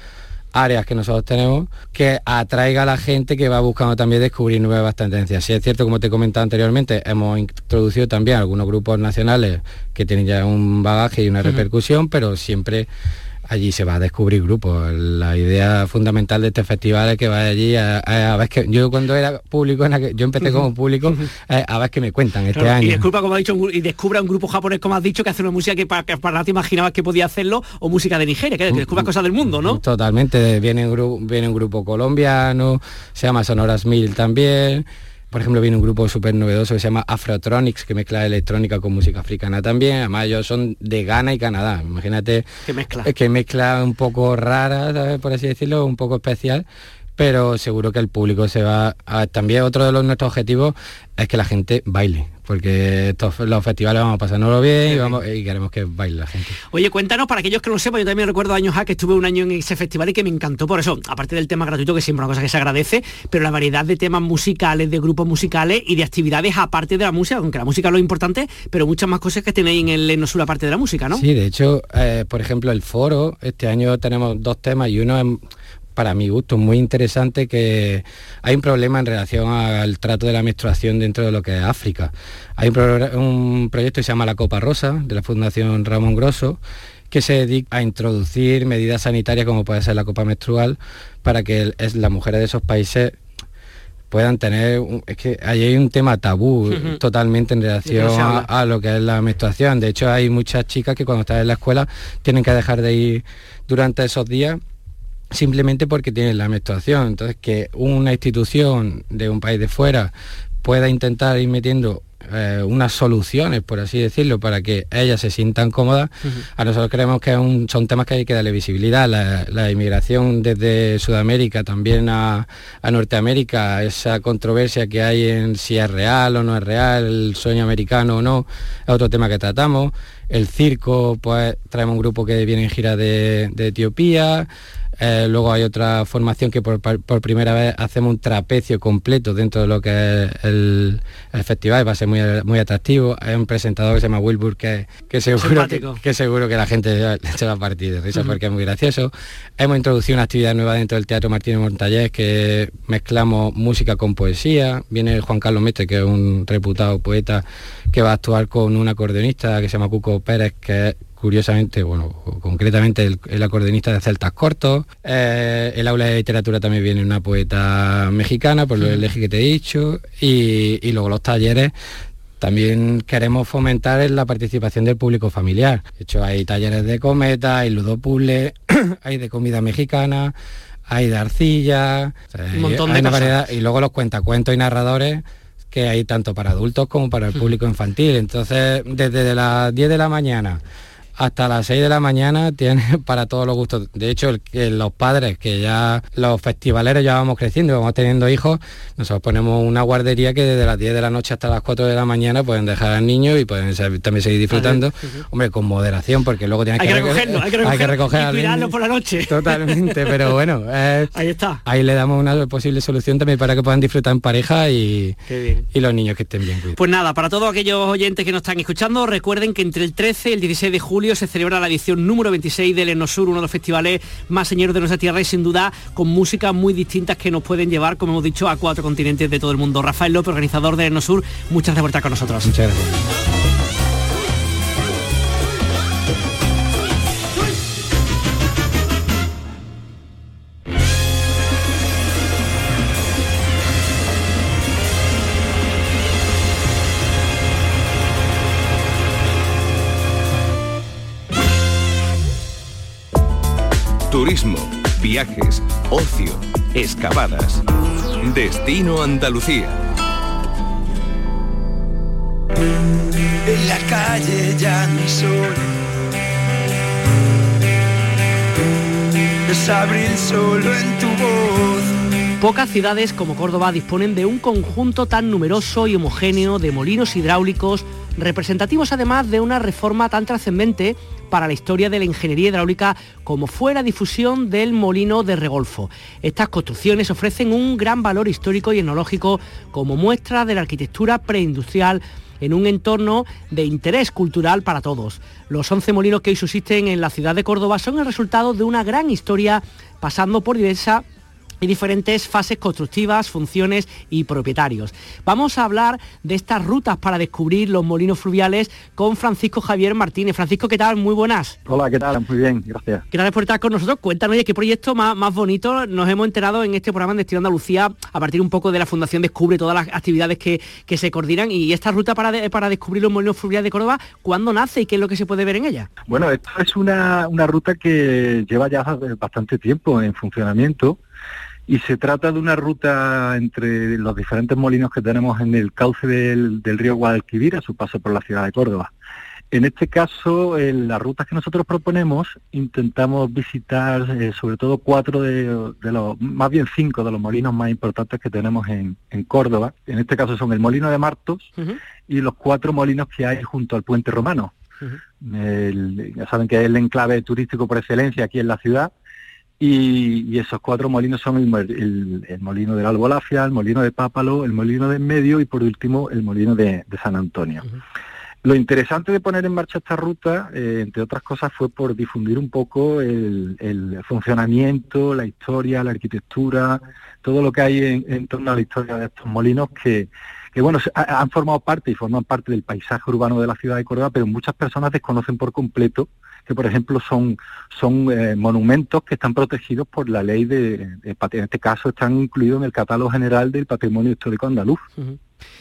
áreas que nosotros tenemos que atraiga a la gente que va buscando también descubrir nuevas tendencias. Si es cierto, como te he comentado anteriormente, hemos introducido también algunos grupos nacionales que tienen ya un bagaje y una repercusión, pero siempre allí se va a descubrir grupos. La idea fundamental de este festival es que vaya allí a, a- a ver que yo cuando era público, en aquel- yo empecé como público, eh, a ver qué me cuentan este Claro, año. Y disculpa, como ha dicho, y descubra un grupo japonés, como has dicho, que hace una música que para, que para nada te imaginabas que podía hacerlo, o música de Nigeria, que, que descubra cosas del mundo, ¿no? Totalmente, viene un, viene un grupo colombiano, se llama Sonoras Mil también. Por ejemplo, viene un grupo súper novedoso que se llama Afrotronics, que mezcla electrónica con música africana también. Además, ellos son de Ghana y Canadá. Imagínate Que mezcla. eh, que mezcla un poco rara, ¿sabes? por así decirlo, un poco especial. Pero seguro que el público se va a... También otro de los, nuestros objetivos es que la gente baile, porque estos, los festivales vamos a pasárnoslo bien y, vamos, y queremos que baile la gente. Oye, cuéntanos, para aquellos que no sepan, yo también recuerdo años A que estuve un año en ese festival y que me encantó por eso, aparte del tema gratuito, que siempre es una cosa que se agradece, pero la variedad de temas musicales, de grupos musicales y de actividades aparte de la música, aunque la música es lo importante, pero muchas más cosas que tenéis en el Enosur aparte de la música, ¿no? Sí, de hecho, eh, por ejemplo, el foro, este año tenemos dos temas y uno es, para mi gusto, muy interesante, que hay un problema en relación al trato de la menstruación dentro de lo que es África. Hay un, proyecto que se llama La Copa Rosa, de la Fundación Ramón Grosso, que se dedica a introducir medidas sanitarias como puede ser la copa menstrual para que las mujeres de esos países puedan tener es que ahí hay un tema tabú totalmente en relación a lo que es la menstruación. De hecho hay muchas chicas que cuando están en la escuela tienen que dejar de ir durante esos días simplemente porque tienen la menstruación entonces que una institución de un país de fuera pueda intentar ir metiendo eh, unas soluciones, por así decirlo, para que ellas se sientan cómodas, a nosotros creemos que es un- son temas que hay que darle visibilidad. La, la inmigración desde Sudamérica también a, a Norteamérica, esa controversia que hay en si es real o no es real, el sueño americano o no, es otro tema que tratamos. El circo, pues traemos un grupo que viene en gira de, de Etiopía. Eh, luego hay otra formación que por, primera vez hacemos un trapecio completo dentro de lo que es el, el festival, va a ser muy, muy atractivo. Hay un presentador que se llama Wilbur que, que seguro que, seguro que la gente (laughs) se va a partir de risa porque es muy gracioso. Hemos introducido una actividad nueva dentro del Teatro Martínez Montallés que mezclamos música con poesía. Viene Juan Carlos Mestre, que es un reputado poeta, que va a actuar con un acordeonista que se llama Cuco Pérez, que es curiosamente, bueno, concretamente el, el acordeonista de Celtas Cortos. Eh, el aula de literatura también viene una poeta mexicana, por lo del eje que te he dicho. Y, y luego los talleres también queremos fomentar en la participación del público familiar. De hecho, hay talleres de cometa, hay ludopuzzle, (clears throat) hay de comida mexicana, hay de arcilla, Un montón hay de una cosas. variedad. y luego los cuentacuentos y narradores que hay tanto para adultos como para el público infantil. Entonces, desde las 10 de la mañana hasta las 6 de la mañana (laughs) tiene para todos los gustos. De hecho, los padres que ya, los festivaleros ya vamos creciendo, vamos teniendo hijos, nosotros ponemos una guardería que desde las 10 de la noche hasta las 4 de la mañana pueden dejar al niño y pueden también seguir disfrutando. Hombre, con moderación, porque luego tienes hay que, recogerlo, hay que, hay que recoger y por la noche. (laughs) (laughs) Totalmente, pero bueno, ahí está. Ahí le damos una posible solución también para que puedan disfrutar en pareja y, y los niños que estén bien cuidados. Pues nada, para todos aquellos oyentes que nos están escuchando, recuerden que entre el 13 y el 16 de julio se celebra la edición número 26 del Enosur, uno de los festivales más señores de nuestra tierra y sin duda con músicas muy distintas que nos pueden llevar, como hemos dicho, a cuatro continentes de todo el mundo. Rafael López, organizador del Enosur, muchas gracias por estar con nosotros. Muchas gracias. Viajes, ocio, excavadas. Destino Andalucía. En la calle ya no sol. Es abril solo en tu voz. Pocas ciudades como Córdoba disponen de un conjunto tan numeroso y homogéneo de molinos hidráulicos, representativos además de una reforma tan trascendente para la historia de la ingeniería hidráulica como fue la difusión del molino de Regolfo. Estas construcciones ofrecen un gran valor histórico y etnológico como muestra de la arquitectura preindustrial en un entorno de interés cultural para todos. Los 11 molinos que hoy subsisten en la ciudad de Córdoba son el resultado de una gran historia pasando por diversas y diferentes fases constructivas, funciones y propietarios. Vamos a hablar de estas rutas para descubrir los molinos fluviales con Francisco Javier Martínez. Francisco, ¿qué tal? Muy buenas. Hola, ¿qué tal? Muy bien, gracias. Gracias por estar con nosotros. Cuéntanos, qué proyecto más, más bonito nos hemos enterado en este programa de Destino Andalucía a partir un poco de la Fundación Descubre, todas las actividades que, se coordinan y esta ruta para, para descubrir los molinos fluviales de Córdoba, ¿cuándo nace y qué es lo que se puede ver en ella? Bueno, esto es una, una ruta que lleva ya bastante tiempo en funcionamiento y se trata de una ruta entre los diferentes molinos que tenemos en el cauce del, río Guadalquivir a su paso por la ciudad de Córdoba. En este caso, en las rutas que nosotros proponemos, intentamos visitar eh, sobre todo cuatro de, los, más bien cinco de los molinos más importantes que tenemos en, Córdoba. En este caso son el molino de Martos y los cuatro molinos que hay junto al puente romano. ya saben que es el enclave turístico por excelencia aquí en la ciudad y, esos cuatro molinos son el, molino del Albolafia, el molino de Pápalo, el molino de medio y por último el molino de, San Antonio. Lo interesante de poner en marcha esta ruta, eh, entre otras cosas, fue por difundir un poco el, funcionamiento, la historia, la arquitectura, todo lo que hay en, torno a la historia de estos molinos que, que bueno, han formado parte y forman parte del paisaje urbano de la ciudad de Córdoba, pero muchas personas desconocen por completo que por ejemplo son, son eh, monumentos que están protegidos por la ley de, en este caso están incluidos en el catálogo general del patrimonio histórico andaluz.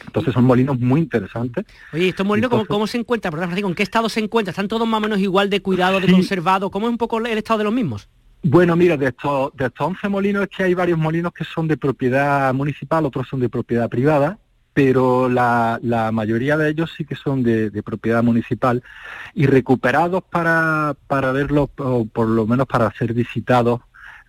Entonces son molinos muy interesantes. Oye, estos molinos, ¿cómo, se encuentran? ¿en qué estado se encuentran? ¿Están todos más o menos igual de cuidado, de conservado? ¿Cómo es un poco el estado de los mismos? Bueno, mira, de estos, de estos 11 molinos es que hay varios molinos que son de propiedad municipal, otros son de propiedad privada pero la, la, mayoría de ellos sí que son de, propiedad municipal y recuperados para, para verlos, o por lo menos para ser visitados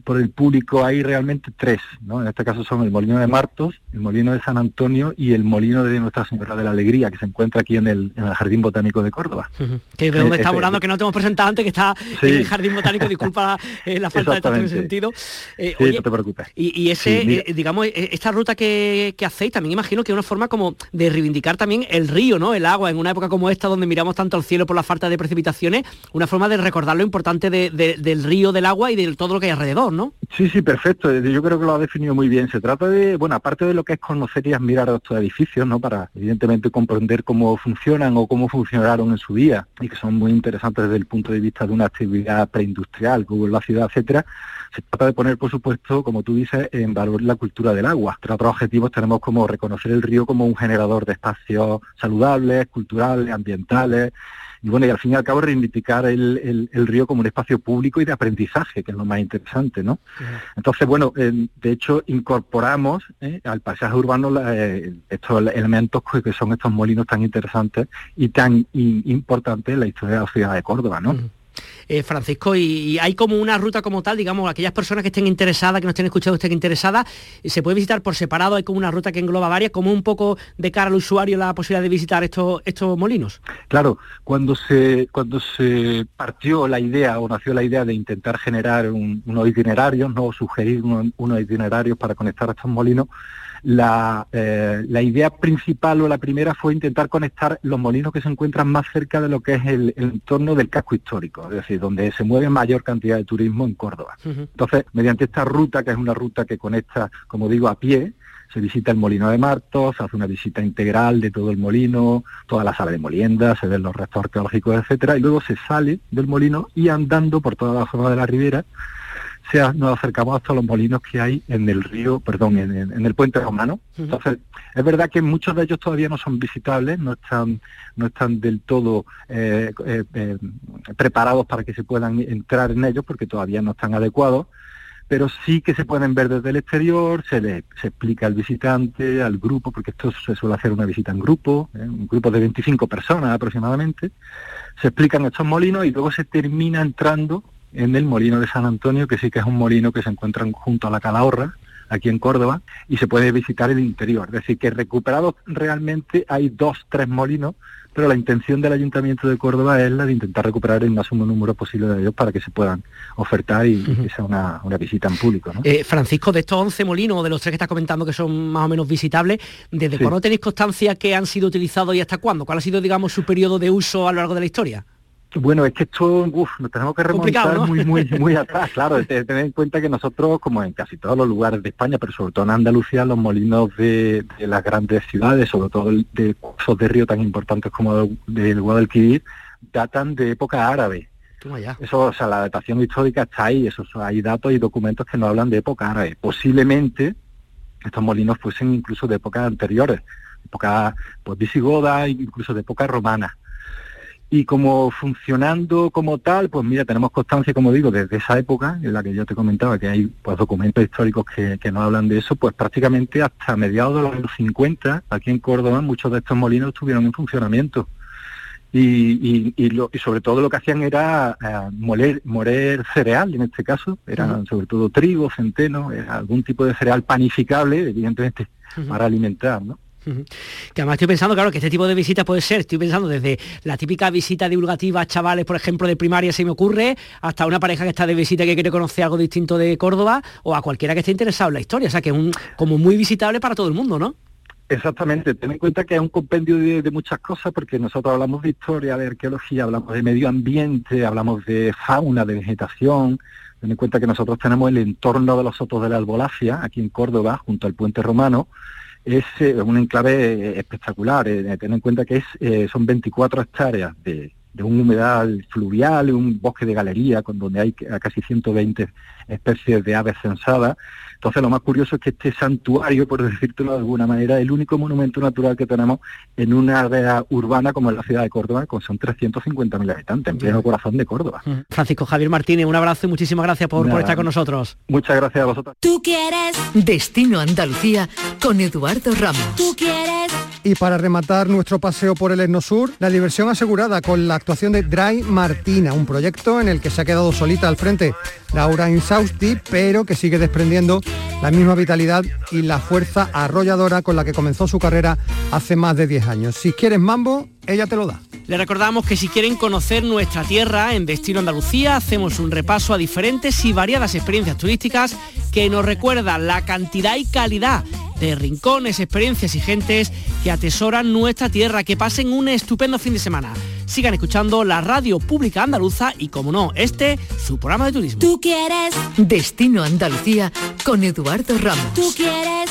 por el público hay realmente tres, ¿no? En este caso son el Molino de Martos, el Molino de San Antonio y el Molino de Nuestra Señora de la Alegría, que se encuentra aquí en el, Jardín Botánico de Córdoba. Que de dónde está volando, que no te hemos presentado antes, que está en el Jardín Botánico, disculpa (laughs) eh, la falta de tanto sentido. Eh, sí, no te preocupes. Y, ese, eh, digamos, esta ruta que, que, hacéis, también imagino que es una forma como de reivindicar también el río, ¿no? El agua, en una época como esta, donde miramos tanto al cielo por la falta de precipitaciones, una forma de recordar lo importante del río, del agua y de todo lo que hay alrededor, ¿no? Sí, sí, perfecto. Yo creo que lo ha definido muy bien. Se trata de, bueno, aparte de lo que es conocer y admirar estos edificios, ¿no? Para, evidentemente, comprender cómo funcionan o cómo funcionaron en su día y que son muy interesantes desde el punto de vista de una actividad preindustrial, como la ciudad, etcétera. Se trata de poner, por supuesto, como tú dices, en valor la cultura del agua. Entre otros objetivos tenemos como reconocer el río como un generador de espacios saludables, culturales, ambientales, y bueno, y al fin y al cabo reivindicar el, el, río como un espacio público y de aprendizaje, que es lo más interesante, ¿no? Entonces, bueno, de hecho incorporamos ¿eh? al paisaje urbano eh, estos elementos que son estos molinos tan interesantes y tan importantes en la historia de la ciudad de Córdoba, ¿no? Eh, Francisco, y, hay como una ruta como tal, digamos, aquellas personas que estén interesadas, que nos estén escuchando, estén interesadas, se puede visitar por separado, hay como una ruta que engloba varias, como un poco de cara al usuario la posibilidad de visitar estos, estos molinos. Claro, cuando se, cuando se partió la idea o nació la idea de intentar generar unos itinerarios, ¿no? sugerir unos itinerarios para conectar a estos molinos, la, eh, la, idea principal o la primera fue intentar conectar los molinos que se encuentran más cerca de lo que es el, entorno del casco histórico, es decir, donde se mueve mayor cantidad de turismo en Córdoba. Entonces, mediante esta ruta, que es una ruta que conecta, como digo, a pie, se visita el molino de Martos, se hace una visita integral de todo el molino, toda la sala de molienda, se ven los restos arqueológicos, etcétera, y luego se sale del molino y andando por toda la zona de la ribera nos acercamos hasta los molinos que hay en el río, perdón, en, el puente romano. Entonces, es verdad que muchos de ellos todavía no son visitables, no están, no están del todo eh, eh, eh, preparados para que se puedan entrar en ellos porque todavía no están adecuados, pero sí que se pueden ver desde el exterior, se le se explica al visitante, al grupo, porque esto se suele hacer una visita en grupo, un grupo de 25 personas aproximadamente, se explican estos molinos y luego se termina entrando en el molino de San Antonio, que sí que es un molino que se encuentra junto a la Calahorra, aquí en Córdoba, y se puede visitar el interior. Es decir, que recuperados realmente hay dos, tres molinos, pero la intención del Ayuntamiento de Córdoba es la de intentar recuperar el máximo número posible de ellos para que se puedan ofertar y, que sea una, visita en público. Eh, Francisco, de estos 11 molinos, de los tres que estás comentando que son más o menos visitables, ¿desde cuándo tenéis constancia que han sido utilizados y hasta cuándo? ¿Cuál ha sido, digamos, su periodo de uso a lo largo de la historia? Bueno, es que esto, uf, nos tenemos que remontar muy, muy, muy (laughs) atrás, claro, tener en cuenta que nosotros, como en casi todos los lugares de España, pero sobre todo en Andalucía, los molinos de, las grandes ciudades, sobre todo de cursos de río tan importantes como del Guadalquivir, datan de época árabe. Eso, o sea, la datación histórica está ahí, eso, hay datos y documentos que nos hablan de época árabe. Posiblemente estos molinos fuesen incluso de épocas anteriores, época pues, visigoda, incluso de época romana. Y como funcionando como tal, pues mira, tenemos constancia, como digo, desde esa época en la que yo te comentaba que hay pues documentos históricos que, que nos hablan de eso, pues prácticamente hasta mediados de los años 50, aquí en Córdoba, muchos de estos molinos estuvieron en funcionamiento. Y, y, lo, y sobre todo lo que hacían era eh, moler, moler cereal, en este caso, eran sobre todo trigo, centeno, algún tipo de cereal panificable, evidentemente, para alimentar, ¿no? Que además estoy pensando, claro, que este tipo de visita puede ser, estoy pensando desde la típica visita divulgativa a chavales, por ejemplo, de primaria, se me ocurre, hasta una pareja que está de visita que quiere conocer algo distinto de Córdoba, o a cualquiera que esté interesado en la historia. O sea, que es un, como muy visitable para todo el mundo, ¿no? Exactamente, ten en cuenta que es un compendio de, muchas cosas, porque nosotros hablamos de historia, de arqueología, hablamos de medio ambiente, hablamos de fauna, de vegetación. Ten en cuenta que nosotros tenemos el entorno de los sotos de la Albolafia, aquí en Córdoba, junto al puente romano, es eh, un enclave espectacular. Eh, ten en cuenta que es, eh, son 24 hectáreas de, de un humedal fluvial, un bosque de galería, con donde hay casi 120 especies de aves censadas. Entonces lo más curioso es que este santuario, por decírtelo de alguna manera, es el único monumento natural que tenemos en una área urbana como es la ciudad de Córdoba, con son 350.000 habitantes, en pleno corazón de Córdoba. Francisco Javier Martínez, un abrazo y muchísimas gracias por, por estar con nosotros. Muchas gracias a vosotros. Tú quieres Destino Andalucía con Eduardo Ramos. Tú quieres y para rematar nuestro paseo por el Etno Sur, la diversión asegurada con la actuación de Dry Martina, un proyecto en el que se ha quedado solita al frente Laura Insausti, pero que sigue desprendiendo la misma vitalidad y la fuerza arrolladora con la que comenzó su carrera hace más de 10 años. Si quieres mambo, ella te lo da. Le recordamos que si quieren conocer nuestra tierra en Destino Andalucía, hacemos un repaso a diferentes y variadas experiencias turísticas que nos recuerdan la cantidad y calidad de rincones, experiencias y gentes que atesoran nuestra tierra. Que pasen un estupendo fin de semana. Sigan escuchando la radio pública andaluza y, como no, este, su programa de turismo. Tú quieres Destino Andalucía con Eduardo Ramos. Tú quieres